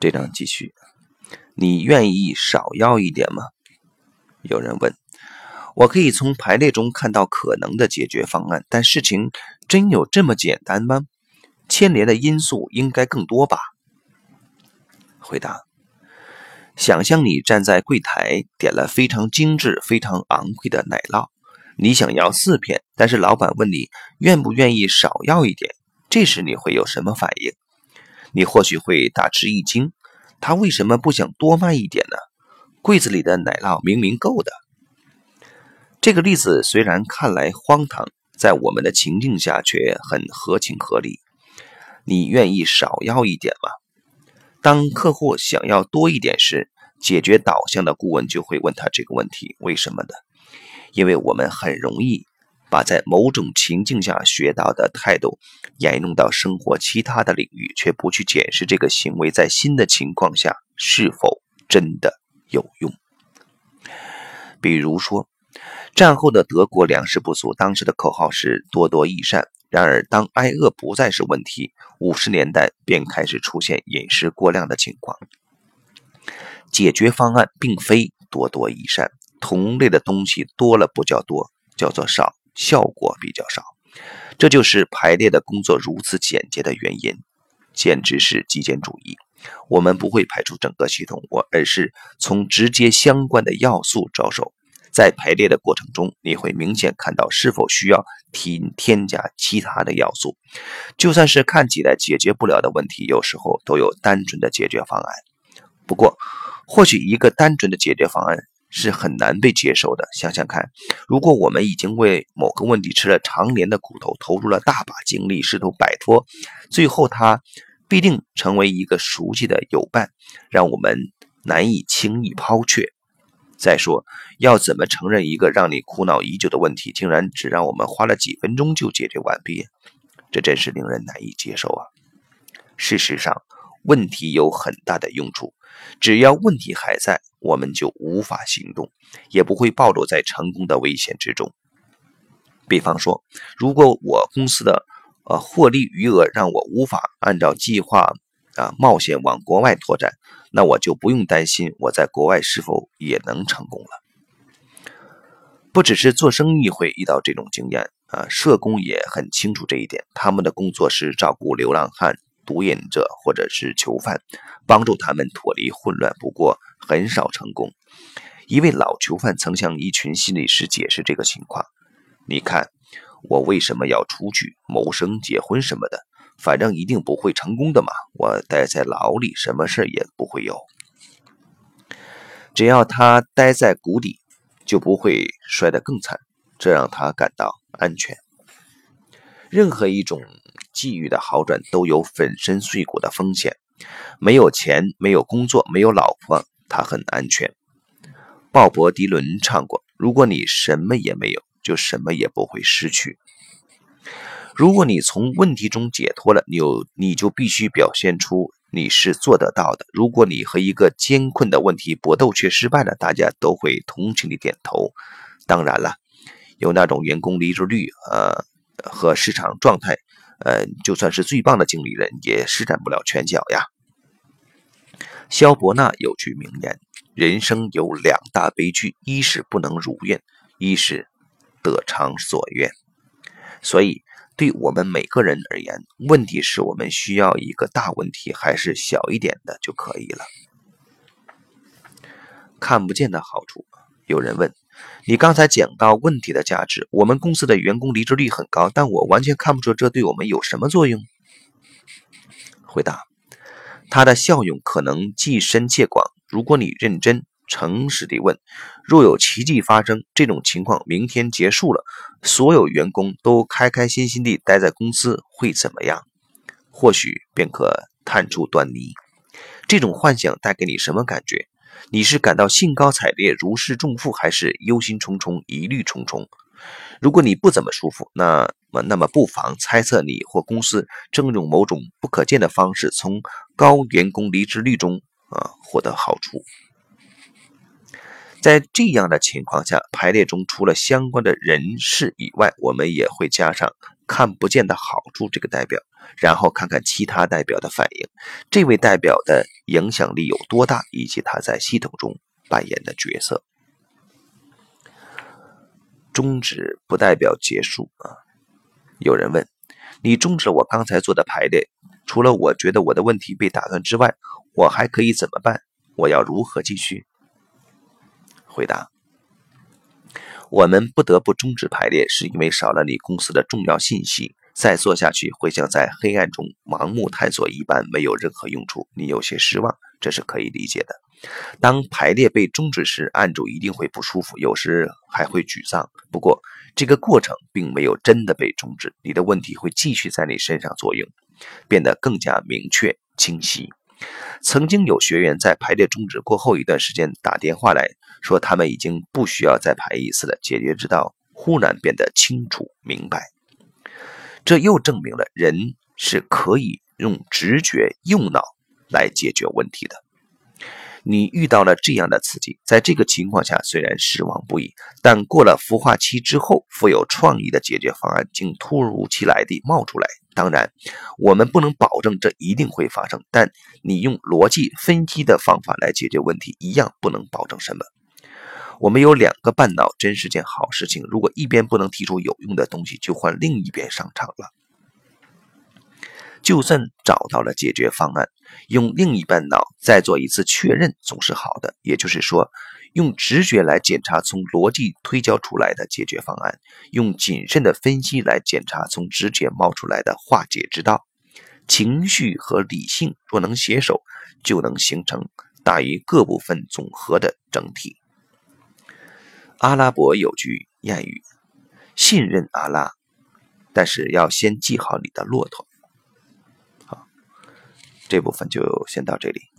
这章继续，你愿意少要一点吗？有人问。我可以从排列中看到可能的解决方案，但事情真有这么简单吗？牵连的因素应该更多吧？回答：想象你站在柜台，点了非常精致、非常昂贵的奶酪，你想要四片，但是老板问你愿不愿意少要一点，这时你会有什么反应？你或许会大吃一惊，他为什么不想多卖一点呢？柜子里的奶酪明明够的。这个例子虽然看来荒唐，在我们的情境下却很合情合理。你愿意少要一点吗？当客户想要多一点时，解决导向的顾问就会问他这个问题：为什么呢？因为我们很容易把在某种情境下学到的态度沿用到生活其他的领域，却不去检视这个行为在新的情况下是否真的有用。比如说。战后的德国粮食不足，当时的口号是“多多益善”。然而，当挨饿不再是问题，五十年代便开始出现饮食过量的情况。解决方案并非“多多益善”，同类的东西多了不叫多，叫做少，效果比较少。这就是排列的工作如此简洁的原因，简直是极简主义。我们不会排除整个系统，我而是从直接相关的要素着手。在排列的过程中，你会明显看到是否需要添添加其他的要素。就算是看起来解决不了的问题，有时候都有单纯的解决方案。不过，或许一个单纯的解决方案是很难被接受的。想想看，如果我们已经为某个问题吃了常年的苦头，投入了大把精力，试图摆脱，最后它必定成为一个熟悉的友伴，让我们难以轻易抛却。再说，要怎么承认一个让你苦恼已久的问题，竟然只让我们花了几分钟就解决完毕？这真是令人难以接受啊！事实上，问题有很大的用处，只要问题还在，我们就无法行动，也不会暴露在成功的危险之中。比方说，如果我公司的呃获利余额让我无法按照计划。啊，冒险往国外拓展，那我就不用担心我在国外是否也能成功了。不只是做生意会遇到这种经验啊，社工也很清楚这一点。他们的工作是照顾流浪汉、毒瘾者或者是囚犯，帮助他们脱离混乱。不过很少成功。一位老囚犯曾向一群心理师解释这个情况：“你看，我为什么要出去谋生、结婚什么的？”反正一定不会成功的嘛！我待在牢里，什么事也不会有。只要他待在谷底，就不会摔得更惨，这让他感到安全。任何一种际遇的好转都有粉身碎骨的风险。没有钱，没有工作，没有老婆，他很安全。鲍勃迪伦唱过：“如果你什么也没有，就什么也不会失去。”如果你从问题中解脱了，你有你就必须表现出你是做得到的。如果你和一个艰困的问题搏斗却失败了，大家都会同情你点头。当然了，有那种员工离职率，呃，和市场状态，呃，就算是最棒的经理人也施展不了拳脚呀。萧伯纳有句名言：人生有两大悲剧，一是不能如愿，一是得偿所愿。所以。对我们每个人而言，问题是我们需要一个大问题，还是小一点的就可以了？看不见的好处，有人问你刚才讲到问题的价值，我们公司的员工离职率很高，但我完全看不出这对我们有什么作用。回答：它的效用可能既深且广。如果你认真。诚实地问：若有奇迹发生，这种情况明天结束了，所有员工都开开心心地待在公司，会怎么样？或许便可探出端倪。这种幻想带给你什么感觉？你是感到兴高采烈、如释重负，还是忧心忡忡、疑虑重重？如果你不怎么舒服，那么那么不妨猜测你或公司正用某种不可见的方式，从高员工离职率中啊获得好处。在这样的情况下，排列中除了相关的人事以外，我们也会加上“看不见的好处”这个代表。然后看看其他代表的反应，这位代表的影响力有多大，以及他在系统中扮演的角色。终止不代表结束啊！有人问：你终止我刚才做的排列，除了我觉得我的问题被打断之外，我还可以怎么办？我要如何继续？回答：我们不得不终止排列，是因为少了你公司的重要信息。再做下去会像在黑暗中盲目探索一般，没有任何用处。你有些失望，这是可以理解的。当排列被终止时，案主一定会不舒服，有时还会沮丧。不过，这个过程并没有真的被终止，你的问题会继续在你身上作用，变得更加明确清晰。曾经有学员在排列终止过后一段时间打电话来说，他们已经不需要再排一次了，解决之道忽然变得清楚明白。这又证明了人是可以用直觉、用脑来解决问题的。你遇到了这样的刺激，在这个情况下虽然失望不已，但过了孵化期之后，富有创意的解决方案竟突如其来地冒出来。当然，我们不能保证这一定会发生，但你用逻辑分析的方法来解决问题，一样不能保证什么。我们有两个半脑，真是件好事情。如果一边不能提出有用的东西，就换另一边上场了。就算找到了解决方案，用另一半脑再做一次确认总是好的。也就是说，用直觉来检查从逻辑推敲出来的解决方案，用谨慎的分析来检查从直觉冒出来的化解之道。情绪和理性若能携手，就能形成大于各部分总和的整体。阿拉伯有句谚语：“信任阿拉，但是要先系好你的骆驼。”这部分就先到这里。